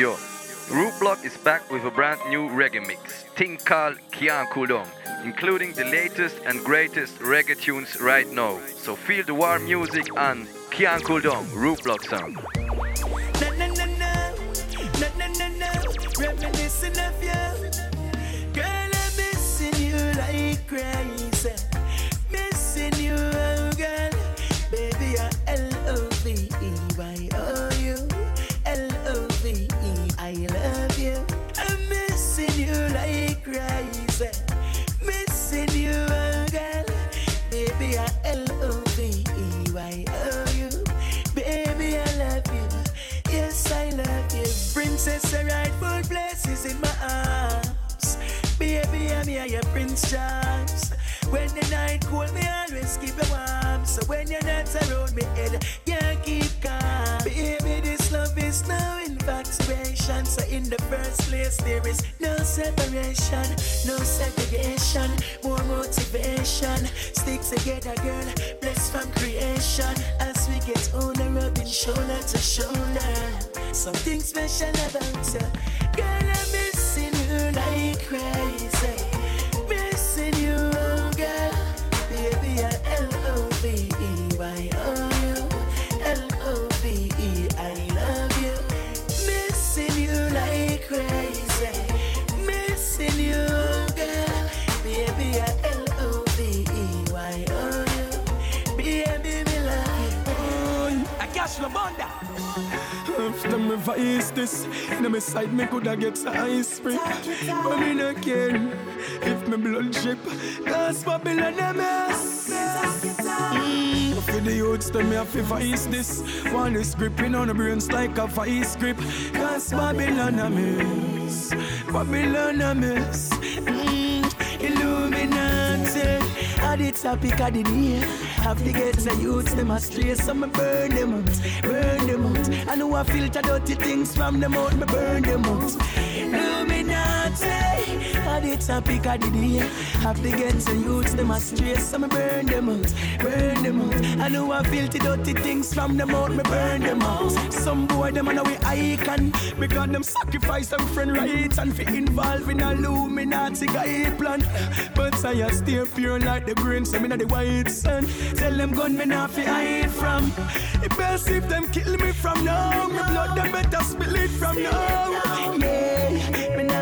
Yo, Rootblock is back with a brand new reggae mix, called Cyan Cool Down, including the latest and greatest reggae tunes right now. So feel the warm music and Cyan Cool Down, Rootblock sound. When you're not around me, head can't keep calm. Baby, this love is no infatuation. So in the first place, there is no separation, no segregation, more motivation. Stick together, girl, blessed from creation. As we get older, rubbing shoulder to shoulder. Something special about you, you. I cash the bunda. After me vice this, in my side me coulda get ice spray, but me no care if me blood drip. Cause Babylon a mess. Mm, for the youths, them me have to vice this. One is gripping on the brains like a vice grip. Cause Babylon a mess. Babylon a mess. Mm, Illuminati. I the topic of the day. Have to get the youths them astray, so me burn them out, burn them out. I know I filter dirty things from them out, me burn them out. Illuminati. I the topic of the day. Have to get the youths them astray, so me burn them out, burn them out. I know I filter dirty things from them out, me burn them out. Some boy them on we icon Because them sacrifice them friend rights And fi involve in a Illuminati guy plan But I a stay pure like the grain So me not the white sun Tell them gun me not fi hide from It best if them kill me from now Me blood them better spill it from now Yeah,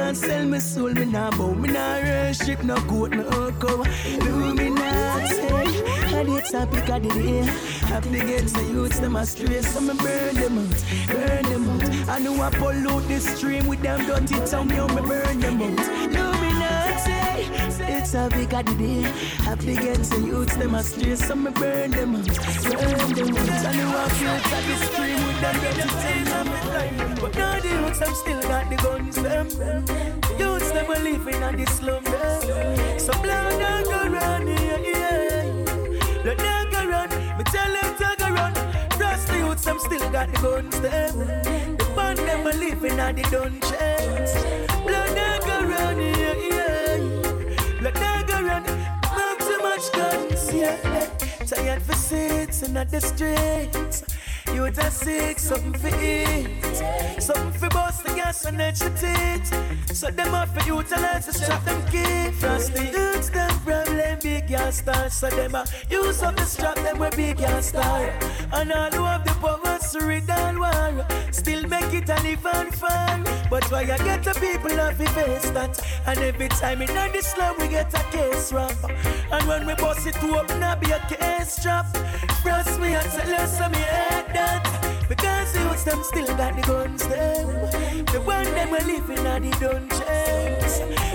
not sell my soul, me not bow, me not worship no goat, no cow. Illuminati, and it's a pick of the day. Get the youths them astray, so me burn them out, burn them out. I know I pollute the stream with them dirty tongue, yo, me burn them out. Illuminati, it's a the day. Have to the youths them astray, so me burn them out, burn them out. I know I filter the stream with them dirty tongue, but now the youths them still got the guns them. Youths them are living on the slum them. So blood don't go run, yeah, yeah. Blood don't go run, me tell them to go run. Plus the youths them still got the guns them. The band them are living on the dungeons. Blood at the streets. You just sick, something for eat. Something for bust the gas and your teeth. So them off for utilize to strap them key. First the youths, them problem, big gas stars. So them a use up the strap, them with big gas star. And all who have the power rid all war. Still make it an even fun. But why I get the people have to face that. And every time in the slum we get a case rap. And when we bust it to open up, be a case trap. Trust me, I tell so me hate that. Because the youths them still got the guns them. The one them are living at the dungeons.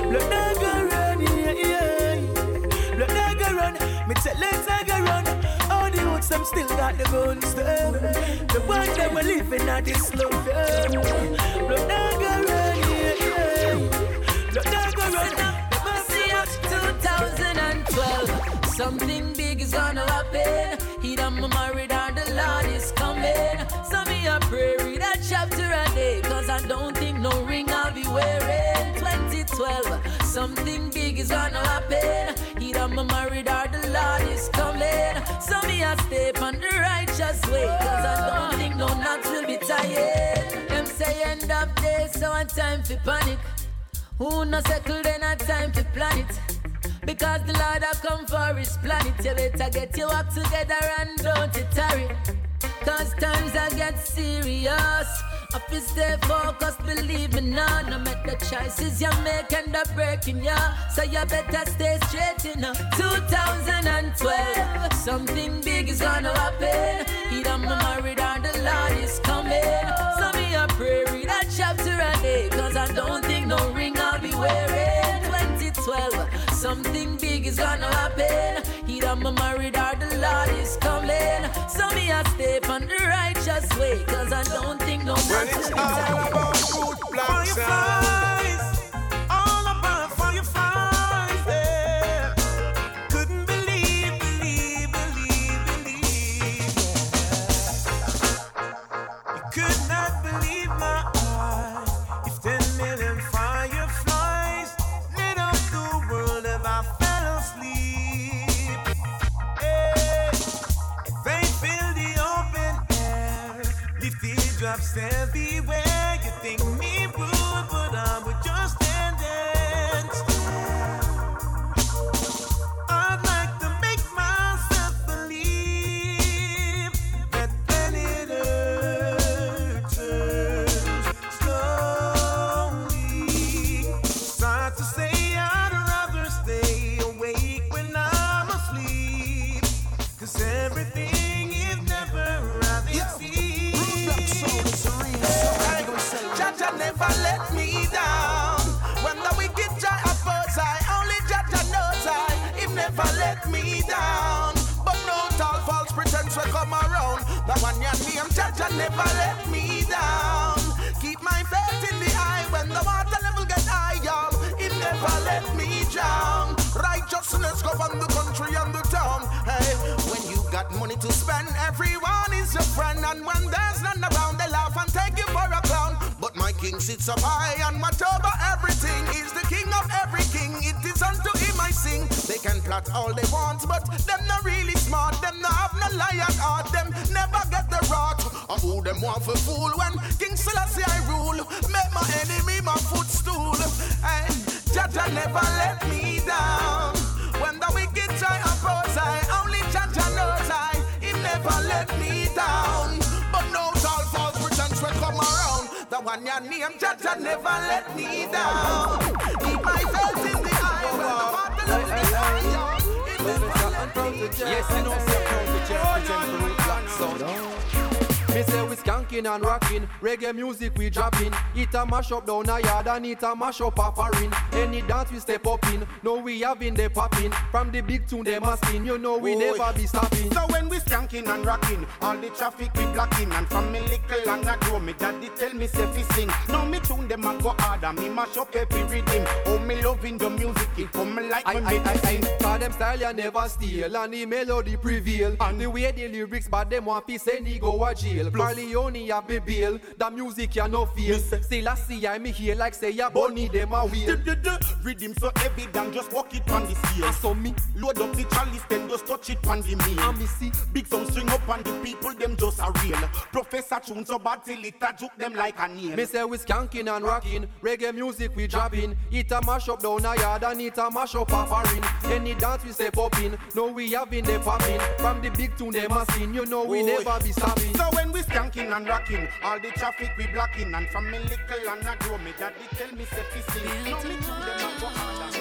Blood not go run, yeah, yeah. Blood not go run. Me tell let's not go run. Them still got the guns them. The one them are living at the slum. Blood not go run. Blood not go run. Them a See us 2012. Something big is gonna happen. He done married and the Lord is coming. So me a pray read a chapter a day. Cause I don't think no ring I'll be wearing. 2012. Something big is gonna happen. Done my married and the Lord is coming. So me a step on the righteous way. Cause I don't think no knots will be tired. Them saying end of day, so one time for panic. Who no settle, then a time to plan it. Because the Lord have come for his planet. You better get your act together and don't it tarry. Cause times I get serious. If you stay focused, believe me now. No matter the choices you make end up breaking ya. So you better stay straight in you 2012, something big is gonna happen. Big is gonna happen. Either my married or the Lord is coming. So me a stay on the righteous way. Cause I don't think no it's all about black teardrops everywhere. You think me rude, name Jah Jah never let me down. Keep my faith in the eye when the water level get high, y'all. He never let me drown. Righteousness govern the country and the town. Hey, when you got money to spend, everyone is your friend. And when there's none around, they laugh and take you for a clown. But my king sits up high and watch over everything. He's the king of every king. It is unto him I sing. They can plot all they want, but them not really smart. Them not have no lion heart. Them never Or who them want for fool when King Selassie I rule. Make my enemy my footstool. Hey, Jah Jah never let me down. When the wicked try oppose I, only Jah Jah knows I. He never let me down. But no tall false pretense will come around. The one you name Jah Jah never let me down. Keep my faith in the eye when the level is high. He never Yes, you know, say proud to Jeff, pretend to root black sound. Me say we skanking and rocking, reggae music we dropping. It a mash up down a yard and it a mash up a foreign. Any dance we step up in, no we having the popping. From the big tune they masking, you know we never be stopping. So when we skanking and rocking, all the traffic we blocking, and from me little and I grow, me daddy tell me say fi sing. Now me tune them a go harder, me mash up every rhythm. Oh me loving the music, it come like I, when I, me I, I, sing. Cause them style you never steal And the melody prevail And the way the lyrics But them want to send he go a jail Corleone have me bail The music ya no feel. Still I see I me here like say ya bunny them a wheel. Rhythm so heavy, then just walk it on the scale. And so me. Load up the chalice, then just touch it on the meal. And me see. Big sound string up and the people them just a real. Professor tune so bad till it a juke them like a nail. Me say we skanking and rocking. Reggae music we dropping It a mash up down a yard And it a mash up a foreign Any dance we step up in No we having the popping From the big tune them a sing You know we Boy. never be stopping. So when we skanking and rocking, all the traffic we blocking, and from me little and I grow, me daddy tell me say fi sing. Now me them harder,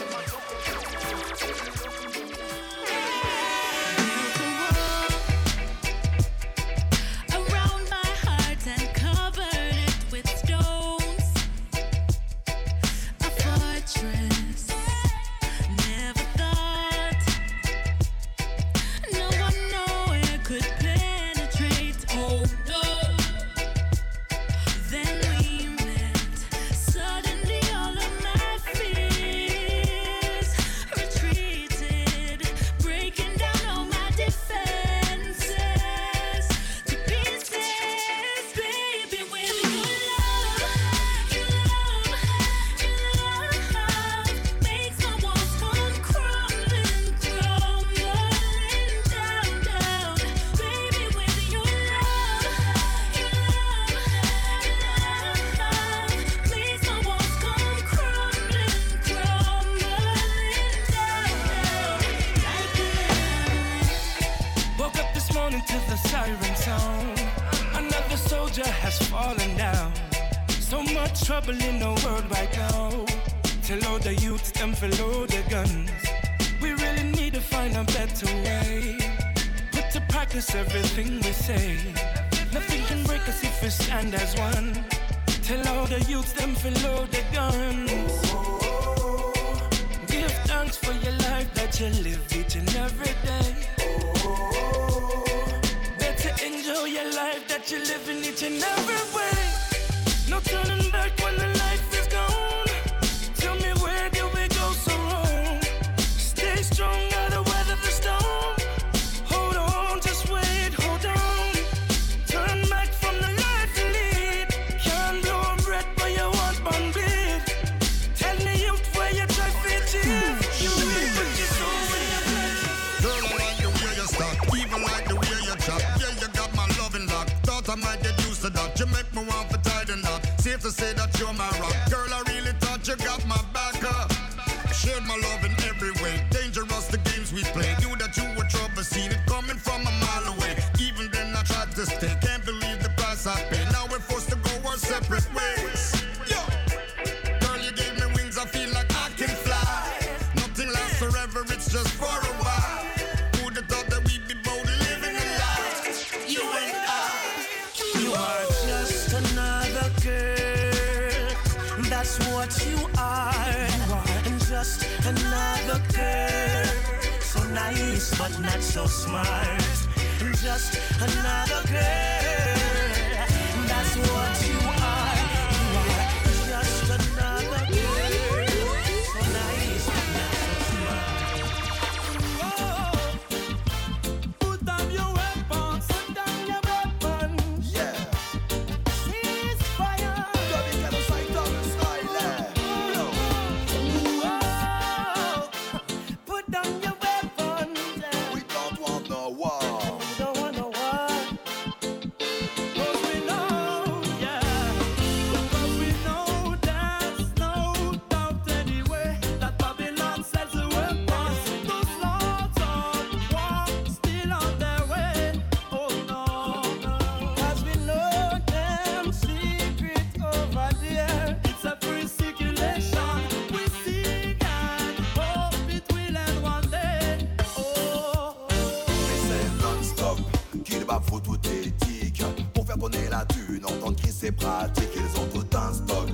to say that you're my rock. smart. Just another girl. pour faire bonner la thune. Entendre qui c'est pratique, ils ont tout un stock.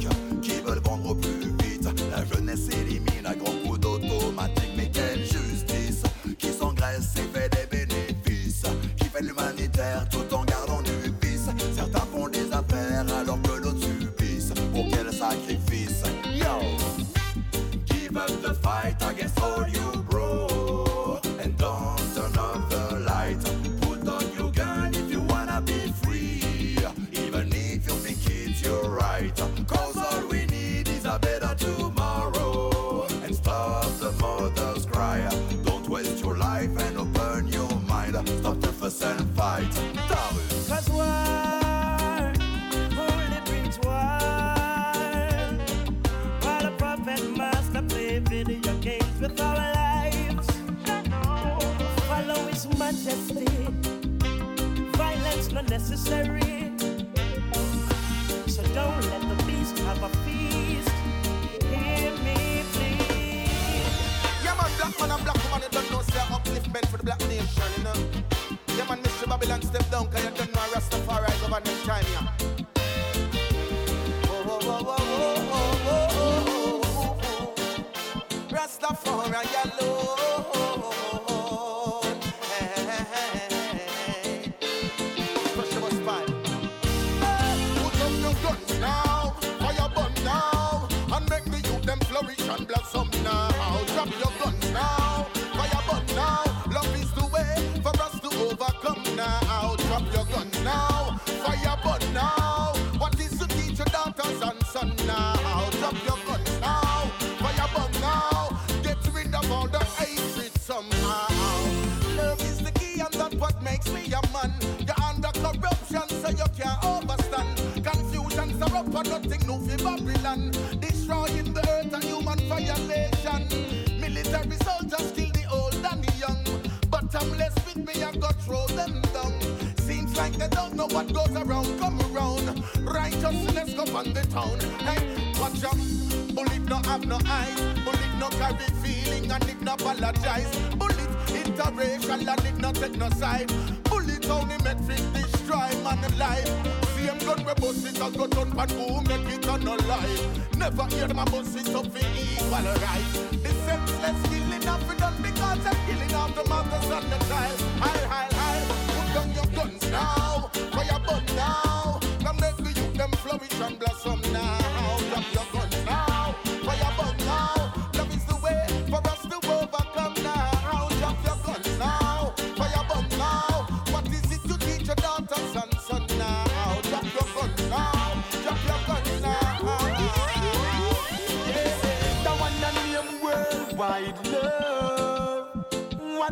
that's not necessary. So don't let the beast have a feast. Hear me, please. Yeah, man, black man and black woman, you don't know, say upliftment for the black nation, you know. Yeah, man, Mr. Babylon, step down, cause you don't know Rastafari over next time, yeah. Rastafari, yeah. man. You're under corruption, so you can't overstand. Confusion, so up for nothing new for Babylon. Destroying the earth and human violation. Military soldiers kill the old and the young. But I'm less with me and go throw them down. Seems like they don't know what goes around, come around. Righteousness go on the town. Hey, watch out. Bullet no have no eyes. Bullet no carry feeling and it no apologize. Bullet interracial and it no take no side. Bullet only make fit destroy man alive. Same gun we bust it a go turn pan who make it unalive. Never hear them a bust it up for equal rights. The senseless killing of it done because of killing of the mothers and the child. Hi, hi, hi. Put down your guns now.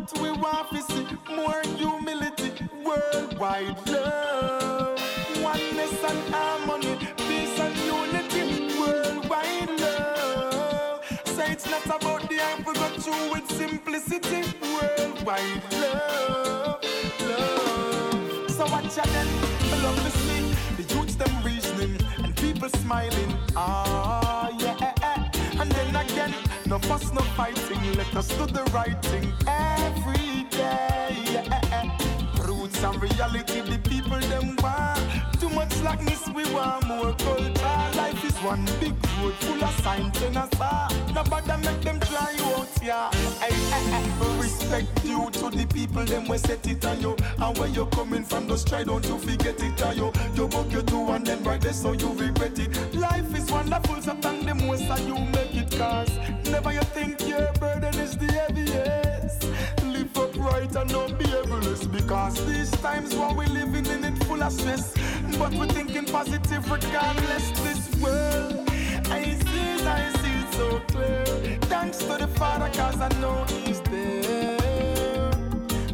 What we want to see, more humility, worldwide love. Oneness and harmony, peace and unity, worldwide love. Say it's not about the we go through with simplicity, worldwide love, love. So watch out then, I love to see the youths them reasoning and people smiling. Ah, yeah. And then again, no fuss, no fighting. Let us do the right thing every day. Roots and reality, the people them want. Too much slackness, we want more culture. One big road full of signs and a star. Nobody make them try you out, yeah. Hey, hey, hey. Respect due to the people, them we set it on you. And where you coming from, just try don't you forget it, on you. You book you do and then right there, so you regret it. Life is wonderful, so thank the most and you make it cause. Never you think your burden is the heaviest. Upright and don't be evilous because these times what we living in it full of stress. But we're thinking positive regardless this world. I see I see so clear. Thanks to the Father cause I know He's there.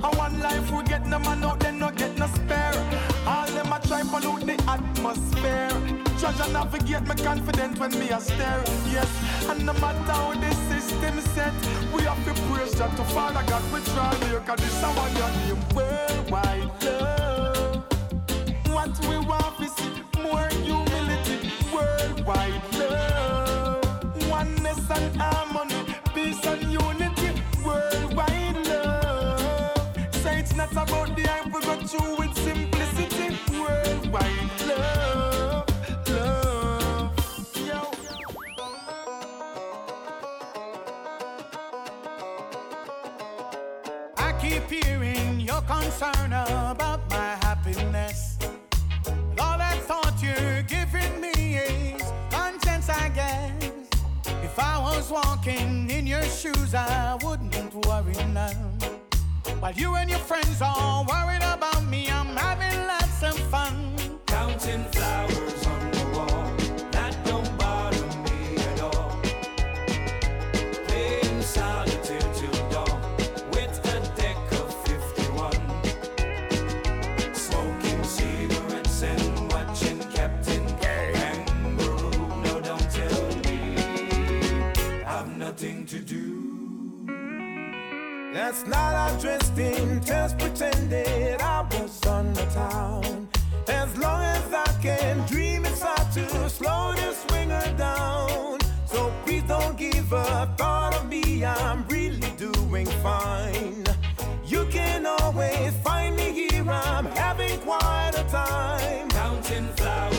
And one life we get no man out, then no get no spare. All them a try pollute the atmosphere. Judge and navigate me confident when me a stare. Yes, and no matter how the system set, we have to praise God to Father God. We try here, cause this is our your name. Worldwide love. What we want see, more humility. Worldwide love. Oneness and harmony, peace and unity. Worldwide love. Say it's not about the hype, we go through with concern about my happiness. And all that thought you're giving me is conscience, I guess. If I was walking in your shoes, I wouldn't worry now. While you and your friends are worried about me, I'm having lots of fun. In, just pretended I was on the town. As long as I can dream, it's hard to slow this swinger down. So please don't give a thought of me, I'm really doing fine. You can always find me here, I'm having quite a time. Counting flowers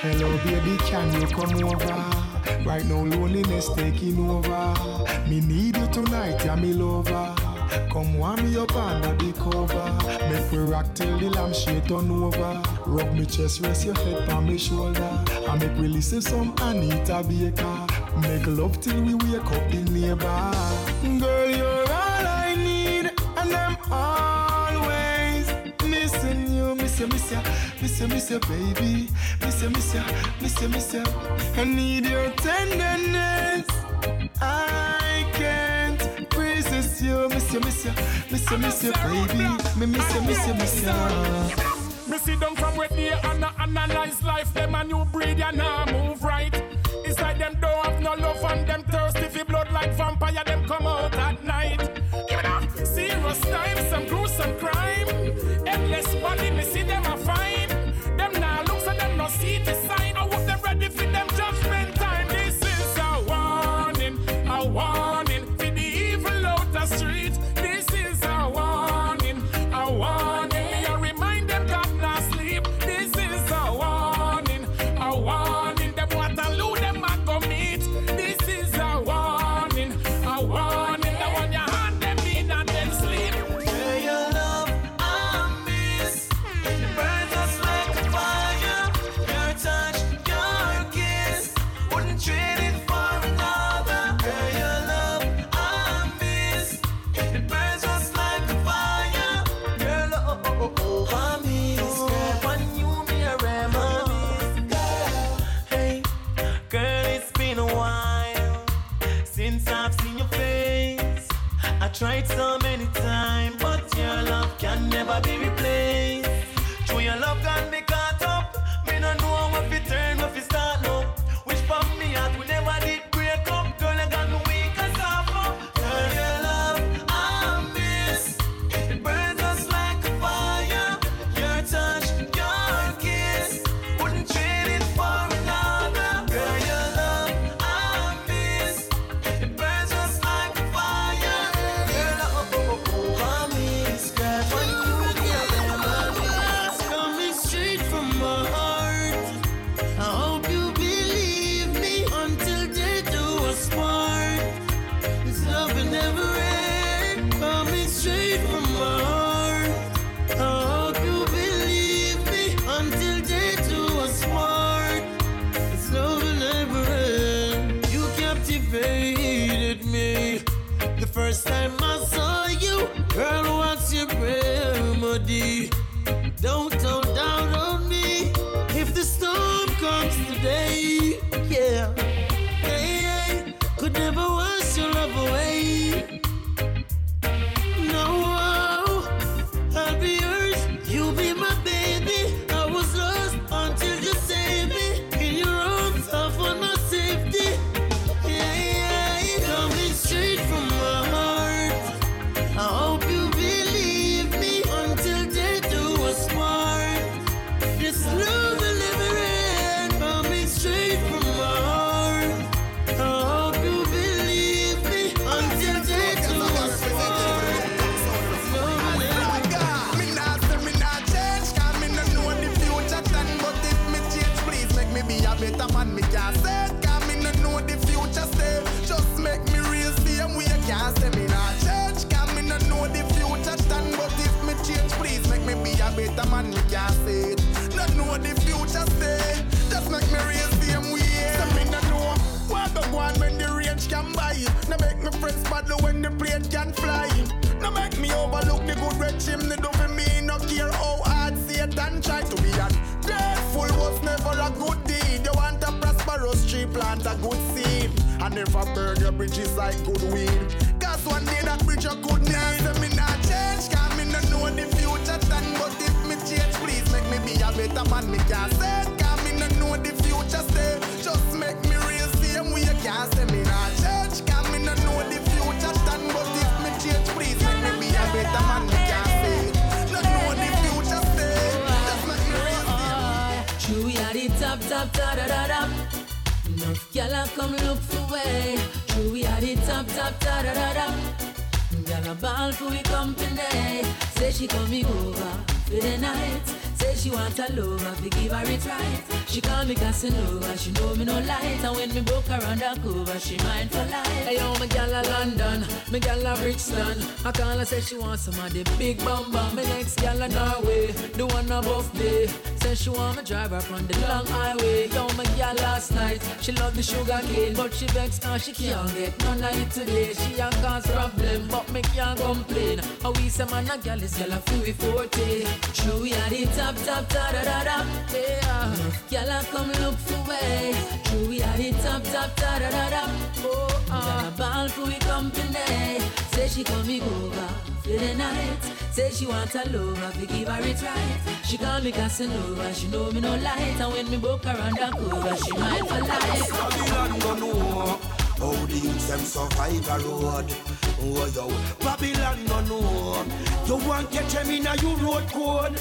Hello, baby, can you come over? Right now, loneliness taking over. Me need you tonight, yeah, me lover. Come warm me up under the cover. Make we rock till the lampshade turn over. Rub me chest, rest your head on my shoulder. I make we listen some Anita Baker. Make love till we wake up the neighbor. miss you, miss you, miss you, miss you, baby. Miss you, miss you, miss you, miss you. I need your tenderness. I can't resist you, miss you, miss you, miss you, miss you, baby. Me miss you, miss you, miss you. Me sit down from where they and analyze life. Them a new breed and I move right. It's like them don't have no love and them thirsty for blood like vampire. Them come on. I tried so many times, but your love can never be replaced. True, your love can be plane can fly. No make me overlook the good red chimney. Do for me no care how hard Satan try to be ungrateful was never a good deed. You want a prosperous tree, plant a good seed. And never burn your bridges like good weed. Cause one day that bridge you could need. Me not change, cause me no know the future stand. But if me change, please make me be a better man. Me can't say, cause me no know the future stay. Just make me real same way you can't say me not change. Are top, da da da da. Enough gyal come look for way. True, we are the top, top, da da da da. Gyal a ball for we company. Say she coming over for the night. Say she want a lover, we give her it right. She call me Casanova, she know me no light. And when me book her undercover, she mine for life. Hey yo, me gal a London, me gal a Brixton. I call her say she want some of the big bum bum. Me next gyal a Norway, the one above me. Say she want me drive her from the long highway. Yo, me gal last night, she love the sugar cane, but she vex cause she can't get none of it today. She a cause problem, but me can't complain. How we say man a gyal is gyal a feel forte. True, we are the top, top, da da da da. Yeah, gyal a come look for way. True, we are the top, top, da da da da. Oh, ah, ball for we company. Say she coming over for the night. Say she want a lover, we give her it right. She call me Casanova, she know me no light. And when me book her undercover, she mine for life. Babylon go know how the youths them survive a road. Oh yo, Babylon no know. You want catch them in a you road code.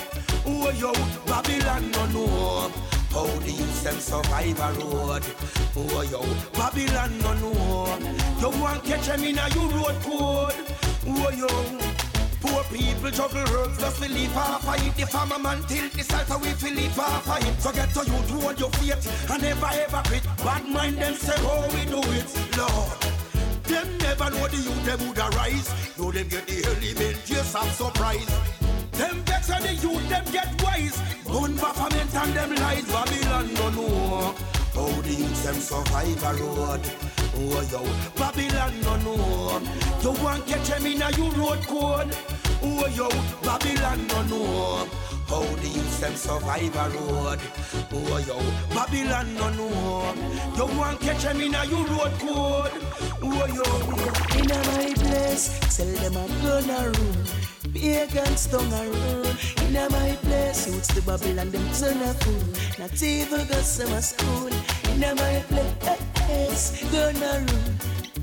Oh yo, Babylon no know. How the youths them survive a road. Oh yo, Babylon no know. You want catch them in a you road code. Oh yo. Poor people juggle herbs just to live off of it. The farmer man tilt the salt away to live off of it. So get to you to hold your faith and never ever quit. Bad mind them say how we do it, Lord. Them never know the youth them would arise. Know them get the element, yes I'm surprised. Them vex and the youth them get wise. Gun government and them lies. Babylon no know how the youths them survive a road. Oh yo, Babylon no know. You want catch them in a you road code. Oh yo, Babylon no know. How the youths them survive a road. Oh yo, Babylon no know. You want catch them in a you road code. Oh yo. In a my place, tell them I'm gonna rule. Pagans a rule. In my place, youths the Babylon them turn a fool. Not even go summer school. In my place, gonna rule.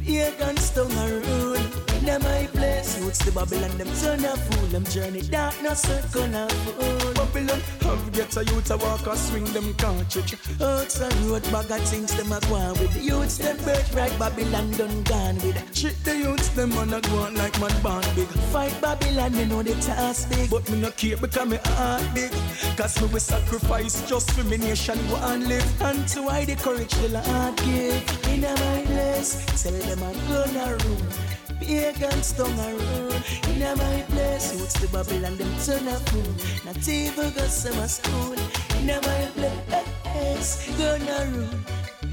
Pagans a rule. In a my place, youths the Babylon them turn a fool. Them journey darkness circle a fool. Babylon have get a youth a walk a swing them cartridge. Outside road bag of things them a go on with the youths them birthright Babylon done gone with. Trick the youths them man a go on like man born big. Fight Babylon, me know the task big. But me no care because me heart big. Cause me will sacrifice just for me nation go and live. And to why the courage the Lord give. In a my place, tell them I'm gonna rule. Pagans tongue a rule. In a my place, the Babylon them turn a fool. Not even go summer school. In a my place, gonna rule.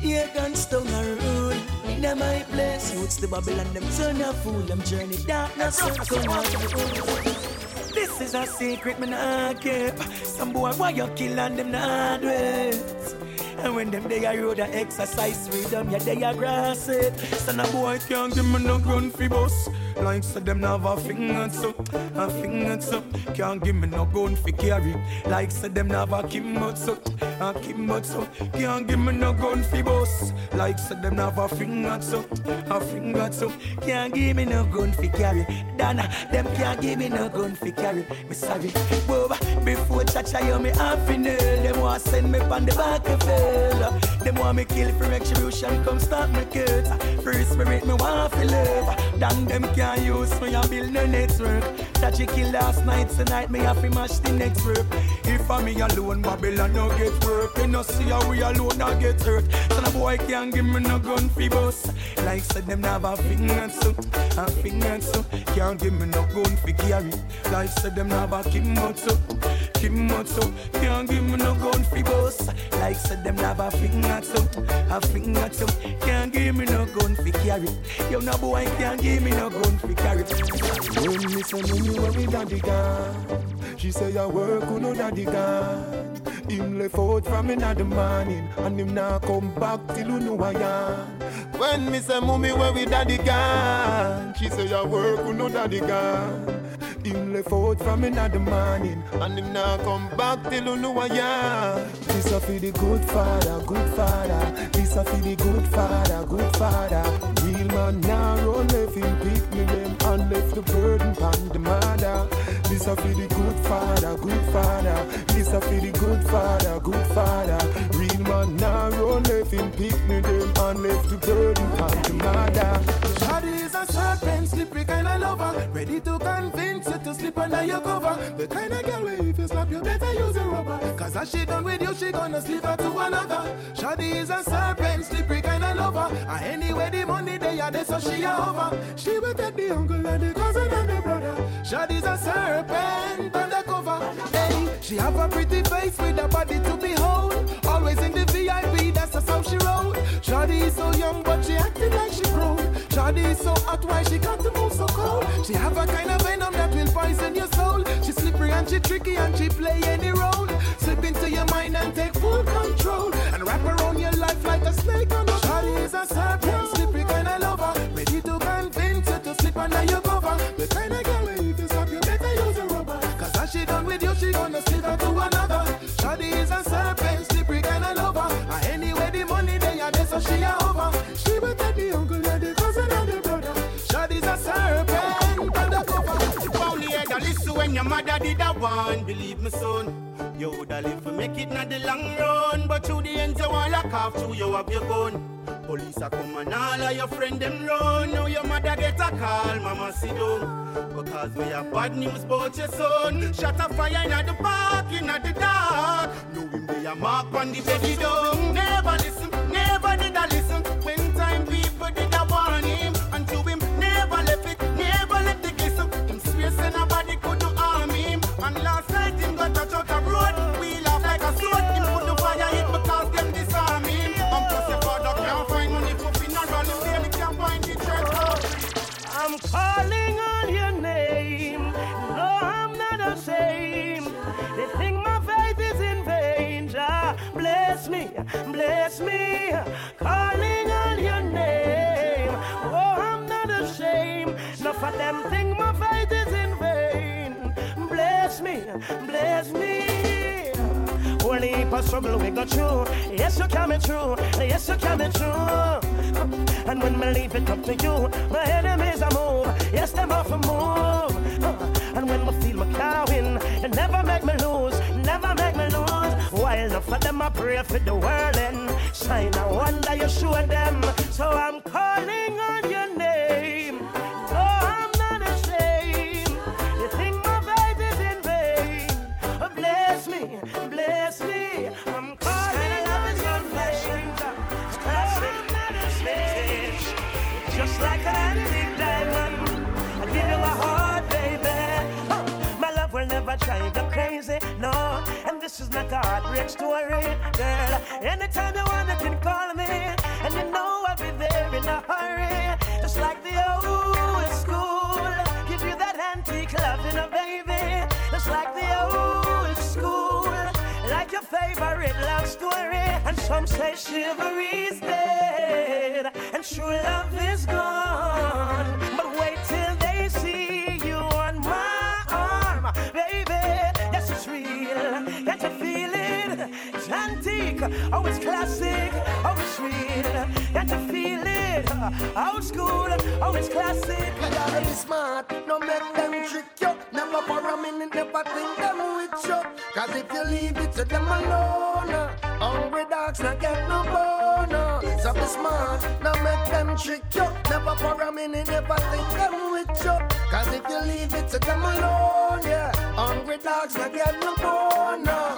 Pagans tongue a rule. In a my place, the Babylon them turn a fool. Them journey darkness circle a fool. This is a secret me nah keep. Some boy why you kill and them not do it. And when them they a road a exercise freedom, yeah they a grass it. Son a boy can't give me no gun fi bus. Like say them have a finger so, a finger so. Can't give me no gun fi carry. Like say them have a kimot so, a kimot so. Can't give me no gun fi bus. Like say them have a finger so, a finger so. Can't give me no gun fi carry. Dana, them can't give me no gun fi carry. Me sorry, Boba. Before Chacha you me half in hell. Them want send me on the back of hell. Them want me kill for retribution. Come stop me kids. Free spirit me want fi live. Dan them can't use me and build no network. Chachi kill last night, tonight me have to mash the next work. If I'm me alone, Babylon no get work. You no see how we alone no get hurt. Son a boy can't give me no gun fi bust. Like said them have a finger so, a finger so. Can't give me no gun fi carry. Like said them have a kimot so. out so Can't give me no gun fi boss Like said them have a finger so A finger so Can't give me no gun fi carry Yo no boy can't give me no gun fi carry When me say me where we daddy gone? She say I work who no daddy gone? Him left out from the morning And him now come back till you know I am When me say mommy where we daddy gone She say I work who no daddy gone him left out from the morning And him now come back till you know I am. This a for the good father, good father. This a for the good father, good father man now run left him pick me them And left the burden pon the mother. This a for the good father, good father. This a for the good father, good father. Real man now run left him pick me them And left the burden pon the mother. Shawty is a serpent, slippery kind of lover. Ready to convince you to slip under your cover. The kind of She done with you, she gonna slip her to another. Shawty is a serpent, slippery kind of lover. And anyway the money they are there so she a hover. She will take the uncle and the cousin and the brother. Shawty's a serpent undercover. Hey, she have a pretty face with a body to behold. In the VIP, that's just how she roll Shawty is so young but she acting like she grown Shawty is so hot, why she got to move so cold? She have a kind of venom that will poison your soul. She slippery and she tricky and she play any role. Slip into your mind and take full control. And wrap around your life like a snake on a Shawty is a serpent, slippery kind of lover. Ready to convince you to slip under your your mother did a one. Believe me, son. You woulda live to make it not the long run, but through the end you want lock off through you have your gun. Police a come and all of your friend them run. Now your mother get a call, mama sit down. Because we have bad news about your son. Shut a fire in the park, in the dark. Know him be a mark on the belly down. Never listen, never did I listen. When Only heap of struggle we go through. Yes, you're coming true. Yes, you're coming true. And when me leave it up to you, my enemies are move. Yes, them off a move. And when me feel win, it never make me lose. Never make me lose. While enough of them I pray for the world and shine. I wonder you show them. So I'm calling not a heartbreak story, girl. Anytime you want, you can call me, and you know I'll be there in a hurry. Just like the old school, give you that antique loving, a baby. Just like the old school, like your favorite love story. And some say chivalry's dead, and true love oh, it's classic, oh, it's real. Can't you feel it? Old school, oh, it's classic. You gotta be smart, no make them trick you. Never for a minute, never think them with you. Cause if you leave it to them alone, hungry dogs not get no bone. So be smart, no make them trick you. Never for a minute, never think them with you. Cause if you leave it to them alone, yeah, hungry dogs not get no bone.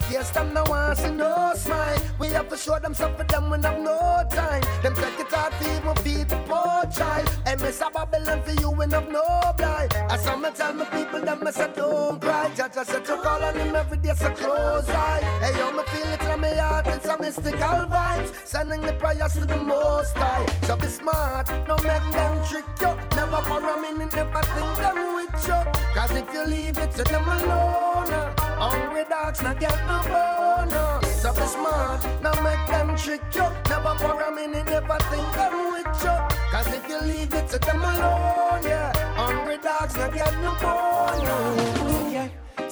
My face, them no want see no smile. We have to show them something them when have no time. Them take it to even feed the poor child. And miss a Babylon for you when have no blind. As some tell me people them me say don't cry. Judge I said to call on him every day so close eye. Hey yo, me feel from my heart and some mystical vibes. Sending the prayers to the most high. So be smart, no make them trick you. Never for a minute, never think them with you. Cause if you leave it to them alone, uh, hungry dogs not get no bone. uh. So be smart, no make them trick you. Never for a minute, never think them with you. Cause if you leave it to them alone, yeah, hungry dogs not get no bone.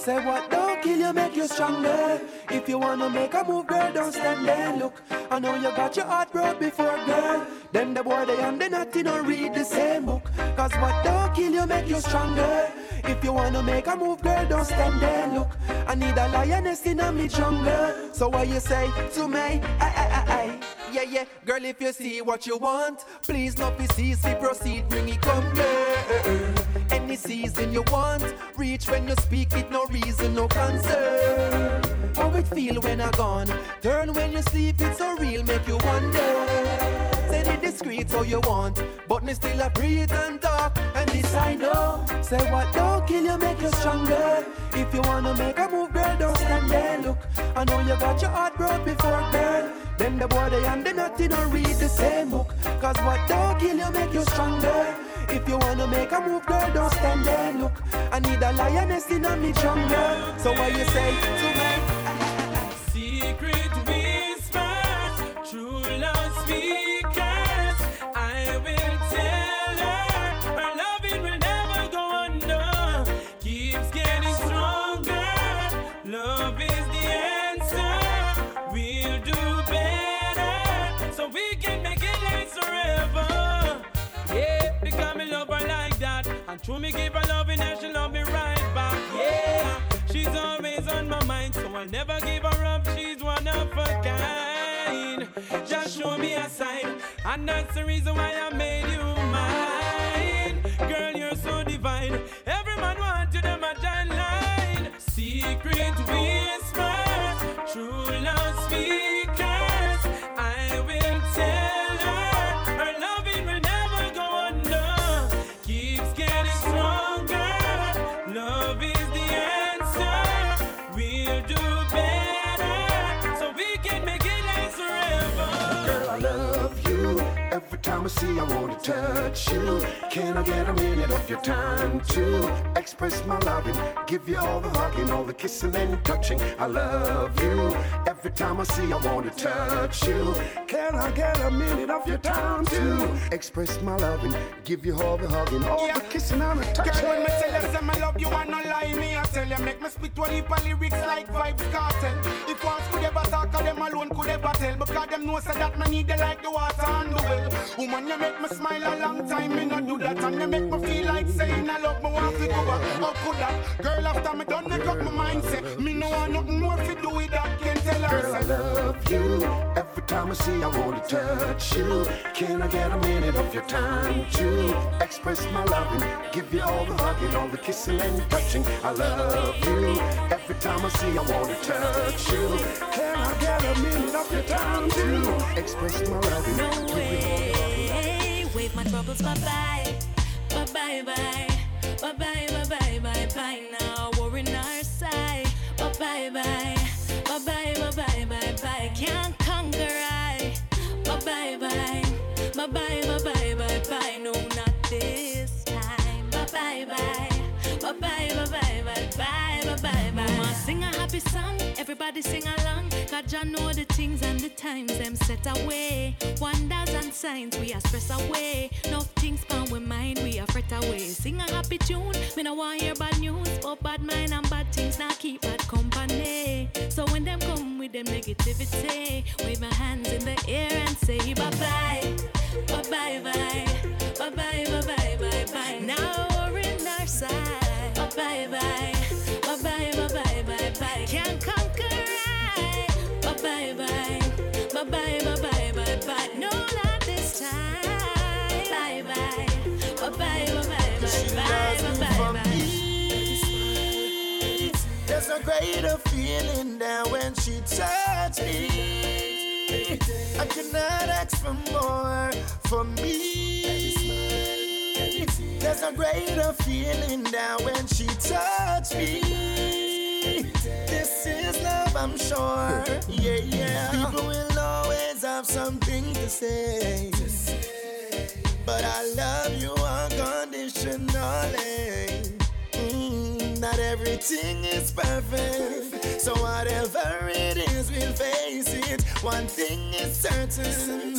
Say what don't kill you, make you stronger. If you wanna make a move, girl, don't stand there. Look, I know you got your heart broke before, girl. Them the boy they and they not don't read the same book. Cause what don't kill you, make you stronger. If you wanna make a move, girl, don't stand there. Look, I need a lioness in a me jungle. So what you say to me? Yeah, yeah, girl, if you see what you want, please not be ceasy, proceed, bring it come, girl. Any season you want, reach when you speak it, no reason, no concern. How it feel when I gone? Turn when you sleep, it's so real, make you wonder. Say it discreet so you want, but me still a breathe and talk, and this I know. Say what don't kill you, make you stronger. If you wanna make a move, girl, don't stand there. Look, I know you got your heart broke before, girl. Them the boy they and the nothing don't read the same book. Cause what don't kill you, make you stronger. If you wanna make a move, girl, don't stand there. Look, I need a lioness in a me jungle. So what you say to me? True me give her loving and she love me right back. Yeah, she's always on my mind, so I'll never give her up. She's one of a kind. Just show me a sign, and that's the reason why I made you mine. Girl, you're so divine. Every man wants you, them a giant line. Secret whispers, I see, I want to touch you. Can I get a minute of your time to express my loving? Give you all the hugging, all the kissing and touching. I love you. Every time I see, I want to touch you. Can I get a minute of your time to express my loving? Give you all the hugging, all the kissing and the touching. Girl, when me tell you me love you, I no lie me. Tell you, make me spit one heap of lyrics like Vybz Kartel. If once could ever talk, of them alone could ever tell. Because them know say that me need you like the water and the well. Woman, you make me smile a long time, me not do that. And you make me feel like saying I love me, want to go back. How could that? Girl, after me done make up my mind, say me no want nothing more to do with that. Can't tell her, Girl, I love you. Every time I see, I want to touch you. Can I get a minute of your time to express my loving? Give you all the hugging, all the kissing and touching. I love you. Every time I see, I want to touch you. Can I get a minute of your time to express my loving? No way. Wave my troubles bye bye. Bye bye bye. Bye bye bye bye bye bye now. War in our side. Bye bye bye. Bye bye bye bye bye bye. Can't conquer I. Bye bye bye. Bye bye bye bye bye bye. No, not this time. Bye bye bye. Bye bye bye bye bye. Mama sing a happy song. Everybody sing along. God Jah know the things and the times them set away. Wonders and signs we are stress away. No things come with mind we are fret away. Sing a happy tune. Me no want hear bad news. But bad mind and bad things now keep bad company. So when them come with them negativity, wave my hands in the air and say bye bye. Bye bye bye. Bye bye bye bye bye. Now we're in our side. Bye bye. Bye There's a greater feeling than when she touched me. I cannot ask for more for me. There's a greater feeling than when she touched me. This is love, I'm sure. Yeah, yeah. People will always have something to say. But I love you unconditionally. Not everything is perfect. So whatever it is, we'll face it. One thing is certain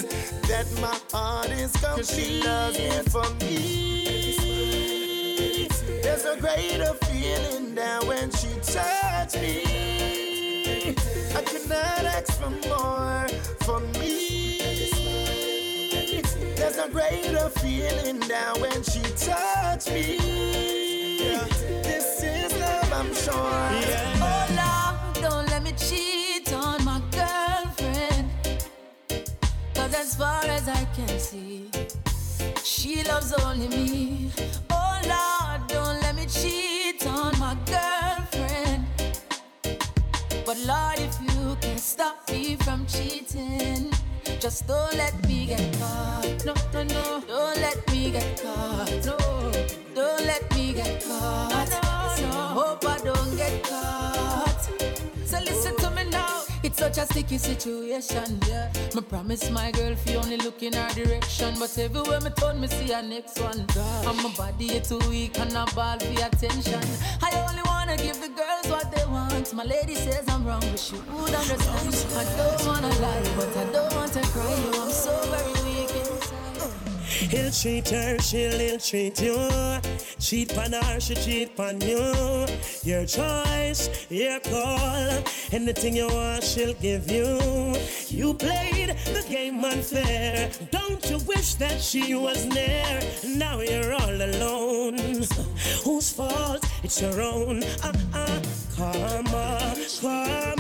that my heart is complete. She loves me for me. There's a greater feeling than when she touched me. I could not ask for more for me. There's a greater feeling than when she touched me. Love, I'm sure. Oh Lord, don't let me cheat on my girlfriend. Cause as far as I can see, she loves only me. Oh Lord, don't let me cheat on my girlfriend. But Lord, if you can stop me from cheating, just don't let me get caught. No, no, no, don't let me get caught. No, don't let me get caught. No, no, hope I don't get caught. So listen to me now. It's such a sticky situation, yeah. Me promise my girl if you only look in her direction, but everywhere me turn, me see her next one. And my body is too weak and I ball for attention. I only wanna give the girls what they want. My lady says I'm wrong, but she would understand. I don't wanna lie, but I don't want to cry. You, I'm so very weak. He'll treat her, she'll ill treat you. Cheat on her, she cheat on you. Your choice, your call. Anything you want, she'll give you. You played the game unfair. Don't you wish that she was near? Now you're all alone. Whose fault? It's your own. Uh uh. Karma, karma.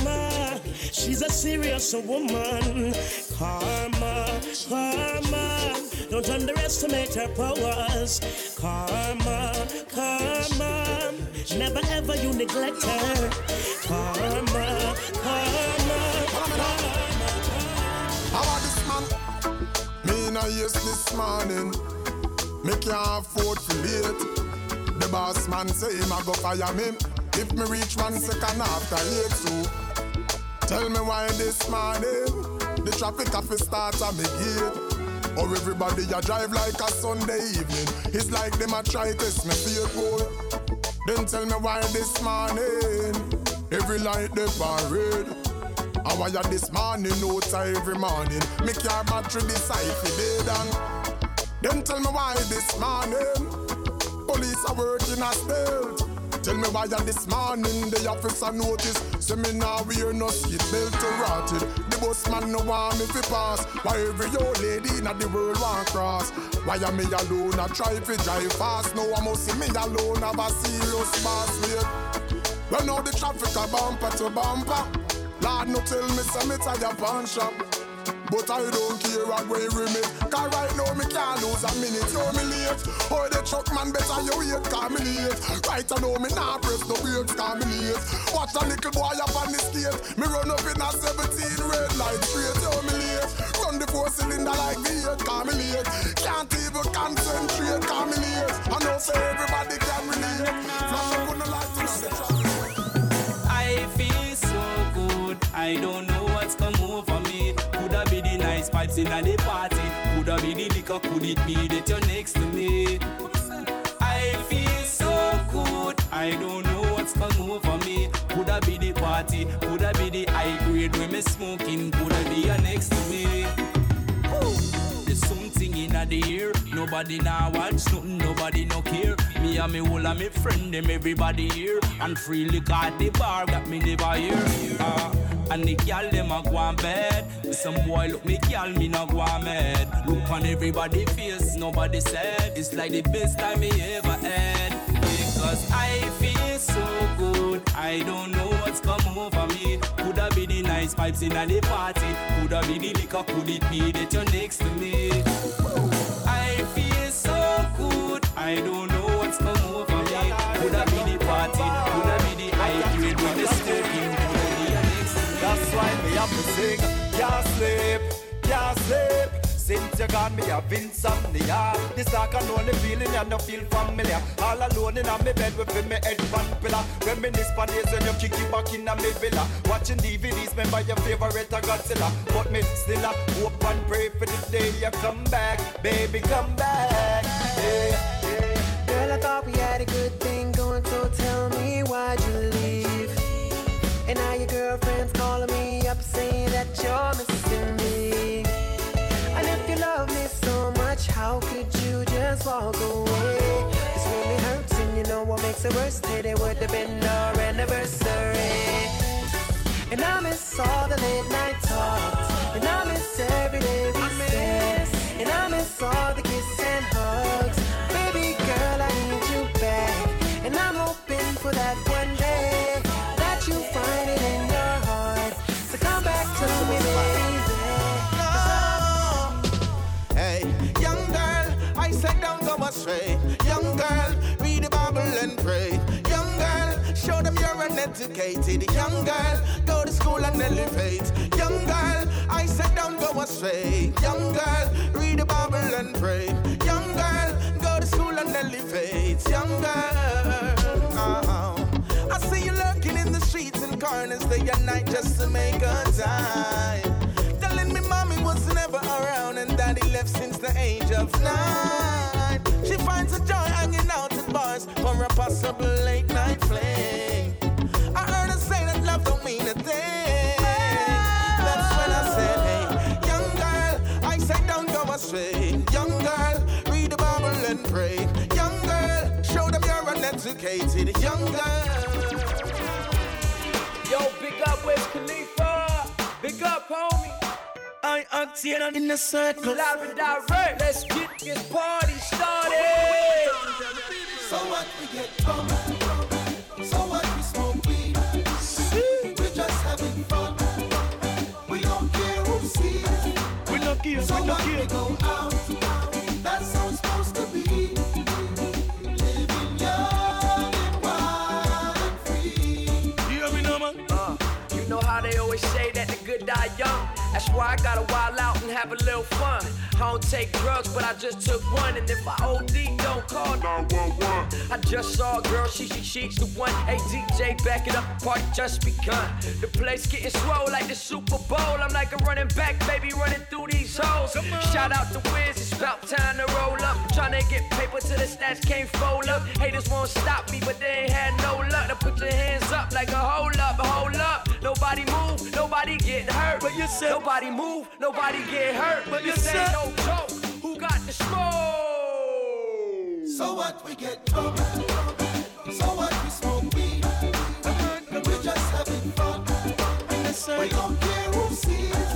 She's a serious woman. Karma, karma. Don't underestimate her powers. Karma, karma. Never ever you neglect her. Karma, karma. How about this man? Me in a yes this morning. Me can't afford to late. The boss man say him a go fire me. If me reach one second after eight, so tell me why this morning the traffic have to start at me gate. Or everybody a drive like a Sunday evening. It's like them a try test me boy. Then tell me why this morning every light they parade. I this morning, no time every morning. Me car battery decide for dead and Then tell me why this morning police are working a stealth. Tell me why this morning the officer notice. Say me now wear no seat belt rotted The bus man no want me fi pass. Why every old lady in the world want cross? Why am me alone? A try fi drive fast. No I must see me alone. Have a serious boss wait Well the traffic a bumper to bumper Lord no tell me say me a pawn shop but I don't care what way we me. Cause right now me can't lose a minute. Yo me late. Oh the truck man better you wait cause me late. Right I know me nah press no brakes cause me late. Watch a little boy up on the skate. Me run up in a 17 red light straight. Yo me late. Run the four cylinder like V8 cause me late. Can't even concentrate cause me late. I know say everybody can relate. Flash up on the light to the traffic I feel so good. I don't know vibes in the party. Coulda be the liquor. Could it be that you're next to me? I feel so good. I don't know what's come over me. Coulda be the party. Coulda Nobody now watch nothing, nobody no care. Me and me whole and me friend them everybody here. And freely got the bar got me never here. Uh, and the girl them a go on bed. Some boy look me girl me not go on mad. Look on everybody face, nobody said. It's like the best time me ever had. Because I feel so good. I don't know what's come over me. Coulda be the nice vibes in the party. Coulda be the liquor. Could it be that you're next to me? so good. I don't know what's come over me. Coulda be the party, coulda be the high grade when it's taking. Coulda be the mix. That's why me have to sing. Can't sleep, can't sleep. Since you got me, I've insomnia. This dark and only feeling and no feel familiar. All alone in a me bed with me head fan pillar. Reminisce for days when you kick it back in a me villa. Watching DVDs, remember your favorite Godzilla. But me still a hope and pray for the day you come back. Baby, come back. Yeah. Girl, I thought we had a good thing going, so tell me why'd you leave? And now your girlfriend's calling me up saying that you're missing me. Love me so much, how could you just walk away? This really hurts, and you know what makes it worse? Today would have been our anniversary. And I miss all the late night talks, and I miss every day we spent, and I miss all you're. Young girl, go to school and elevate. Young girl, I said don't go astray. Young girl, read the Bible and pray. Young girl, go to school and elevate. Young girl, uh-huh. I see you lurking in the streets and corners day and night just to make a dime. Telling me mommy was never around and daddy left since the age of nine. She finds a joy hanging out at bars for a possible late uneducated. Young girl. Yo, big up Wiz Khalifa. Big up, homie. I-Octane in the circle. Live and direct. Let's get this party started. So what we get drunk, so what we smoke weed. We're just having fun. We don't care who sees. We don't care, so we what we go out. Always say that the good die young. That's why I gotta wild out and have a little fun. I don't take drugs, but I just took one. And if I OD, don't call 911. I just saw a girl, she, she, she's the one. Hey, DJ, back it up, the party just begun. The place getting swole like the Super Bowl. I'm like a running back, baby, running through these hoes. Shout out to Wiz, it's about time to roll up. Tryna get paper till the stats can't fold up. Haters won't stop me, but they ain't had no luck. Now put your hands up like a hold up, hold up. Nobody move, nobody get hurt. But you said nobody move, nobody get hurt. But you said no joke. Who got the smoke? So what we get drunk, so what we smoke weed. We're just having fun. We don't care who sees.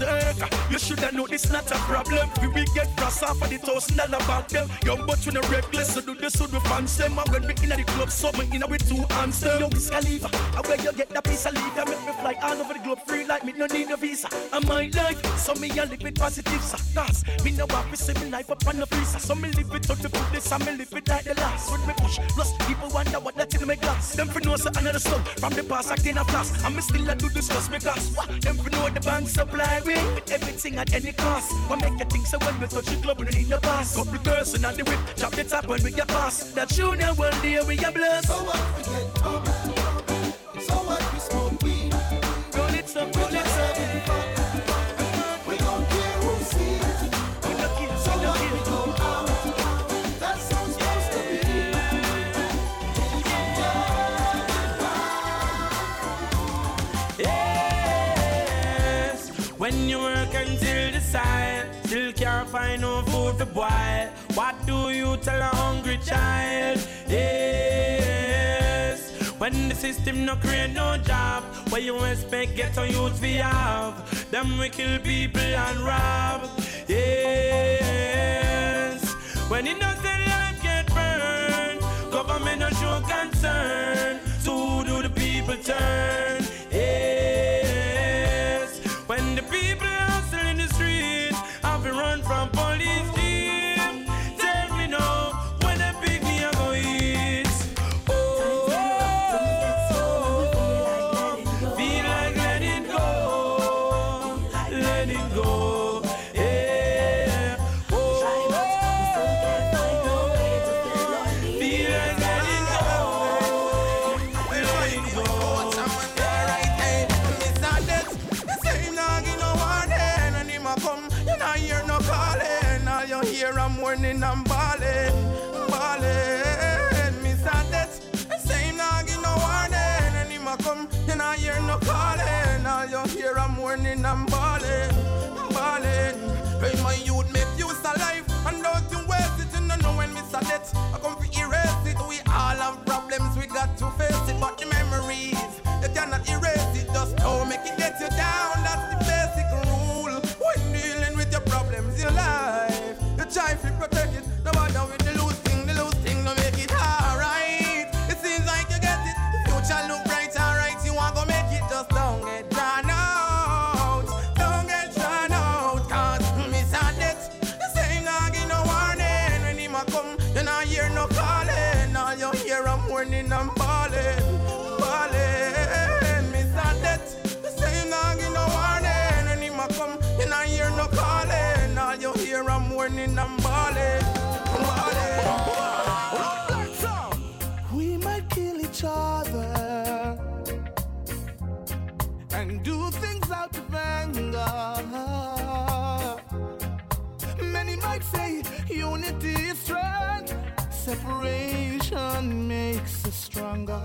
Yo. You shoulda know this not a problem. We will get cross off of the thousand dollar back them. Young but you no reckless, so do this with fans them. And when we inna the club, something inna with two hands them. Yo, Wiz Khalifa, and where you get that piece of leaf that make me fly all over the globe free like me no need a visa. And my life, so me a live with positive so Cause me no want to see me life up on the freezer. So me live it out the goodness and me live it like the last. When me push, plus people wonder what that in my glass. Them for know say another stuff from the past acting a flash. And me still a do this just because what? Them for know the bank supply me with everything at any cost. What make you think so when we touch the club we don't need no pass? Couple girls and the whip, chop the top when we get past. That junior one day we a bless. So what we get oh, when you work until the side, still can't find no food to boil. What do you tell a hungry child? Yes, when the system no create no job, where you expect get on youth we have? Them we kill people and rob. Yes, when innocent life get burned, government no show concern. So do the people turn? yet separation makes us stronger.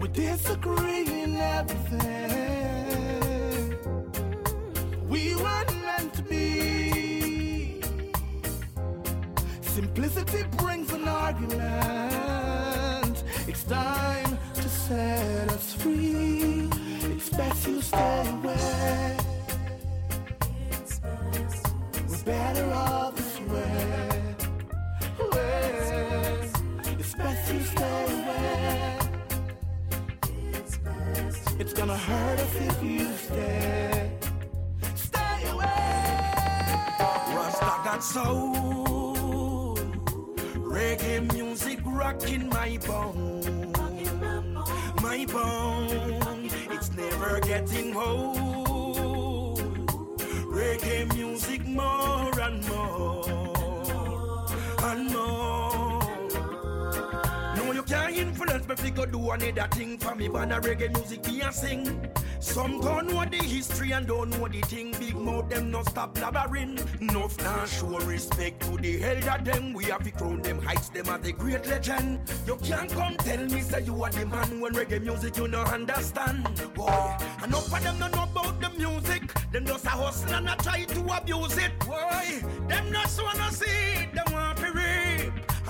We disagree in everything. We weren't meant to be. Simplicity brings an argument. It's time to set us free. It's best you stay away. We're better off this way. Way. It's best you stay away. It's gonna hurt us if you stay. Stay away. Rasta got soul. Reggae music rocking my bone. My bone. It's never getting old. Reggae music more and more. And more. No, you can't influence me fi go do another thing for me. Ban a reggae music me a sing. Some don't know the history and don't know the thing. Big mouth them no stop blabbering. Enough now show respect to the elder them. We have to crown them heights them as a great legend. You can't come tell me say you are the man when reggae music you no understand. Boy, enough of them don't know about the music. Them just a hustle and a try to abuse it. Boy, them just wanna see. Them.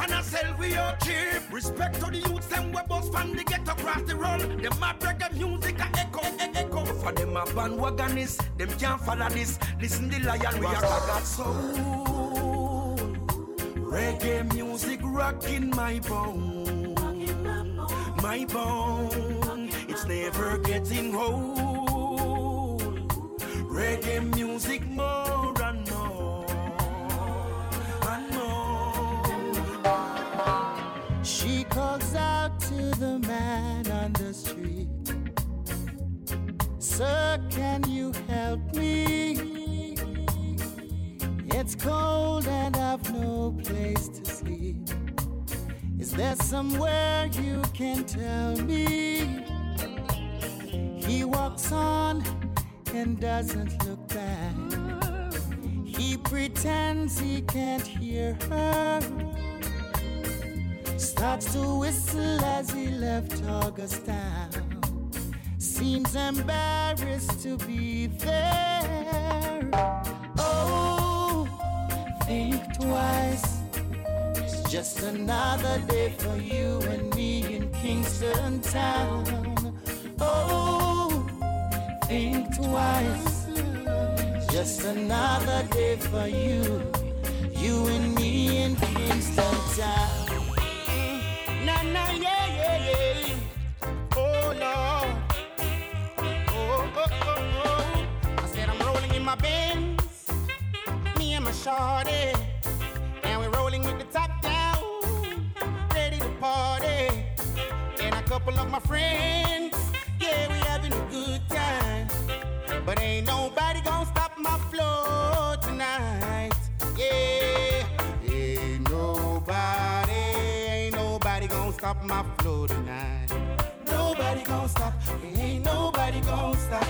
And I sell we are cheap. Respect to the youths, them we bust from the get across the road. Them mad reggae music a echo, e- echo. For them a bandwagonists, them can't follow this. Listen the lion, we are got soul. Reggae music rocking my bone. My bone, it's never getting old. Reggae music more. Calls out to the man on the street. Sir, can you help me? It's cold and I've no place to sleep. Is there somewhere you can tell me? He walks on and doesn't look back. He pretends he can't hear her. Starts to whistle as he left August town. Seems embarrassed to be there. Oh, think twice. It's just another day for you and me in Kingston Town. Oh, think twice. Just another day for you, you and me in Kingston Town. Oh. Oh oh oh oh. I said I'm rolling in my. Me and my shorty. And we're rolling with the top down. Ready to party. And a couple of my friends. Yeah, we having a good time. But ain't nobody gonna flow tonight. Nobody gonna stop, ain't nobody gonna stop.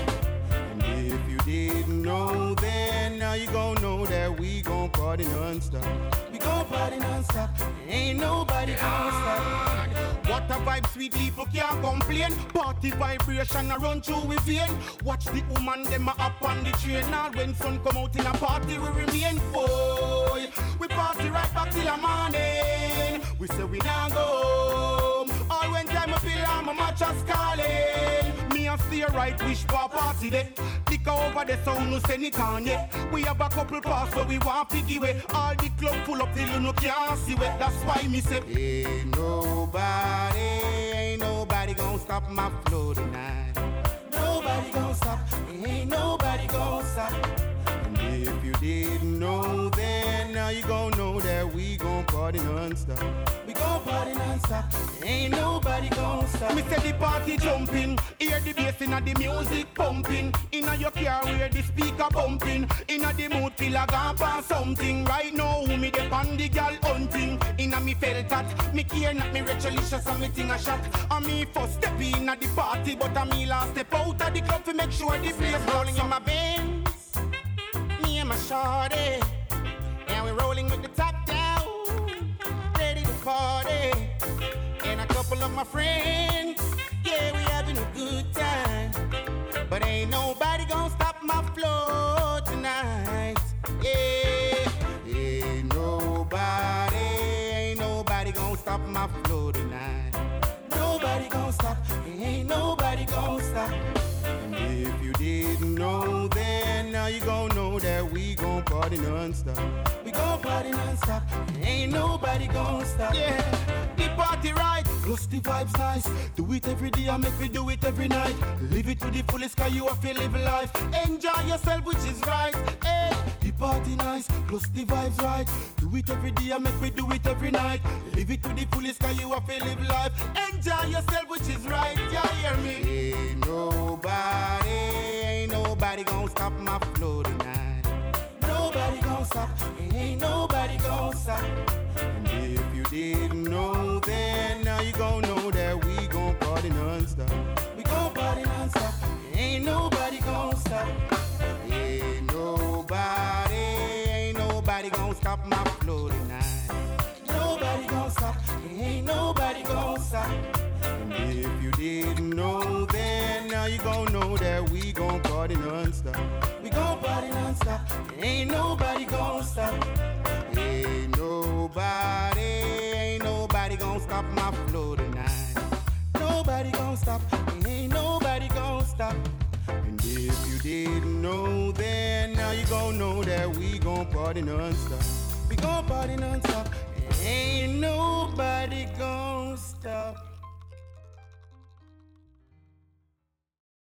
And if you didn't know then, now you gon' know that we gon' party non-stop. We gon' party non-stop. Ain't nobody gon' stop. What a vibe, sweet people can't complain. Party vibration a run through we vein. Watch the woman them a up on the train. Now when sun come out in a party, we remain. Boy, we party right back till the morning. We say we not go Me and right, wish for a party day. Over the sound, no send it on yet. We have a couple pass where we want piggy way. All the club full up till you no can't see it. That's why me say, Ain't nobody, ain't nobody gonna stop my flow tonight. Nobody gonna stop, ain't nobody gonna stop. And if you didn't know then, now you gon' know that we gon' party non-stop. We gon' party non-stop, ain't nobody gon' stop. Me say the party jumping, hear the bass inna the music pumping. Inna your car where the speaker bumping. Inna the mood feel a gap or something. Right now, who me dey on the gal hunting. Inna me felt that, me care not me recholicious and me thing a shot. And me first step inna the party, but a me last step out of the club to make sure the place rolling in my veins. Me and my shorty, and we're rolling with the top down, ready to party. And a couple of my friends, party non-stop. We gon' party non-stop, ain't nobody gon' stop. Yeah, the party right, plus the vibes nice. Do it every day, I make me do it every night. Live it to the fullest, cause you have to live life. Enjoy yourself, which is right. Hey, the party nice, plus the vibes right. Do it every day, I make me do it every night. Live it to the fullest, cause you have to live life. Enjoy yourself, which is right. Yeah, hear me? Ain't nobody, ain't nobody gonna stop my flow tonight. Gonna stop, ain't nobody gonna stop. And if you didn't know then, now you gon' know that we gon' party non-stop. We gon' party non-stop, ain't nobody gon' stop. Ain't nobody, ain't nobody gon' stop my flow tonight. Nobody gon' stop, ain't nobody gon' stop. And if you didn't know now you gon' know that we gon' party non-stop. We gon' party non-stop, ain't nobody gon' stop. Ain't nobody, ain't nobody gon' stop my flow tonight. Nobody gon' stop, ain't nobody gon' stop. And if you didn't know then, now you gon' know that we gon' party non-stop. We gon' party non-stop, ain't nobody gon' stop.